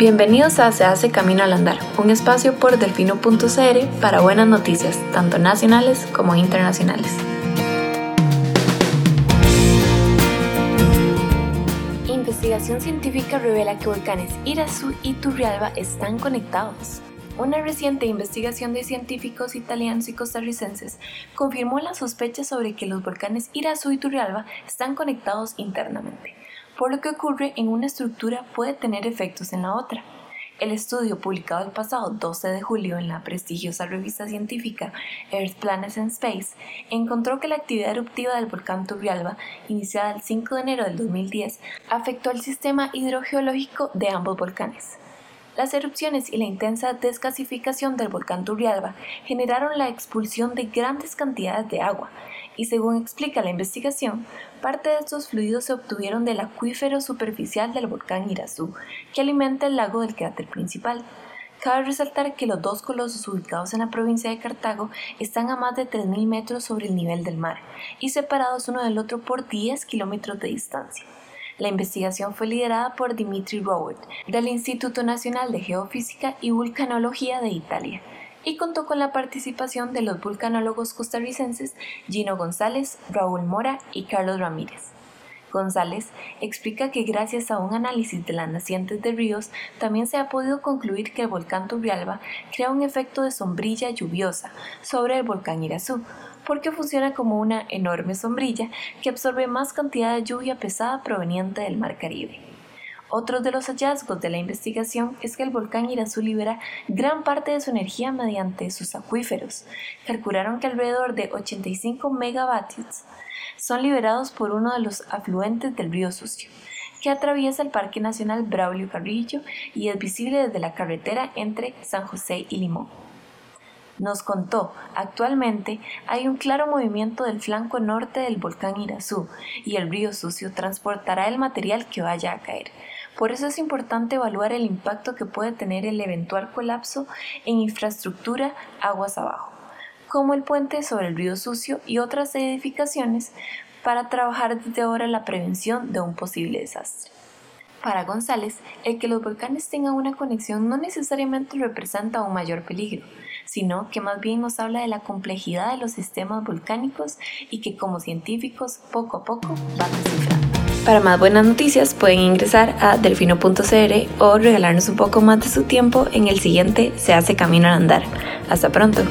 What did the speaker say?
Bienvenidos a Se hace Camino al Andar, un espacio por delfino.cr para buenas noticias, tanto nacionales como internacionales. Investigación científica revela que volcanes Irazú y Turrialba están conectados. Una reciente investigación de científicos italianos y costarricenses confirmó la sospecha sobre que los volcanes Irazú y Turrialba están conectados internamente por lo que ocurre en una estructura puede tener efectos en la otra. El estudio publicado el pasado 12 de julio en la prestigiosa revista científica Earth Planets and Space encontró que la actividad eruptiva del volcán Turrialba, iniciada el 5 de enero del 2010, afectó el sistema hidrogeológico de ambos volcanes. Las erupciones y la intensa desgasificación del volcán Turrialba generaron la expulsión de grandes cantidades de agua, y según explica la investigación, parte de estos fluidos se obtuvieron del acuífero superficial del volcán Irazú, que alimenta el lago del cráter principal. Cabe resaltar que los dos colosos ubicados en la provincia de Cartago están a más de 3.000 metros sobre el nivel del mar y separados uno del otro por 10 kilómetros de distancia. La investigación fue liderada por Dimitri Rowett, del Instituto Nacional de Geofísica y Vulcanología de Italia, y contó con la participación de los vulcanólogos costarricenses Gino González, Raúl Mora y Carlos Ramírez. González explica que gracias a un análisis de las nacientes de ríos también se ha podido concluir que el volcán Turrialba crea un efecto de sombrilla lluviosa sobre el volcán Irazú, porque funciona como una enorme sombrilla que absorbe más cantidad de lluvia pesada proveniente del Mar Caribe. Otro de los hallazgos de la investigación es que el volcán Irazú libera gran parte de su energía mediante sus acuíferos. Calcularon que alrededor de 85 megavatios son liberados por uno de los afluentes del río Sucio, que atraviesa el Parque Nacional Braulio Carrillo y es visible desde la carretera entre San José y Limón nos contó, actualmente hay un claro movimiento del flanco norte del volcán Irazú y el río Sucio transportará el material que vaya a caer. Por eso es importante evaluar el impacto que puede tener el eventual colapso en infraestructura aguas abajo, como el puente sobre el río Sucio y otras edificaciones, para trabajar desde ahora la prevención de un posible desastre. Para González, el que los volcanes tengan una conexión no necesariamente representa un mayor peligro, sino que más bien nos habla de la complejidad de los sistemas volcánicos y que como científicos poco a poco van descifrando. Para más buenas noticias pueden ingresar a delfino.cr o regalarnos un poco más de su tiempo en el siguiente Se hace camino al andar. Hasta pronto.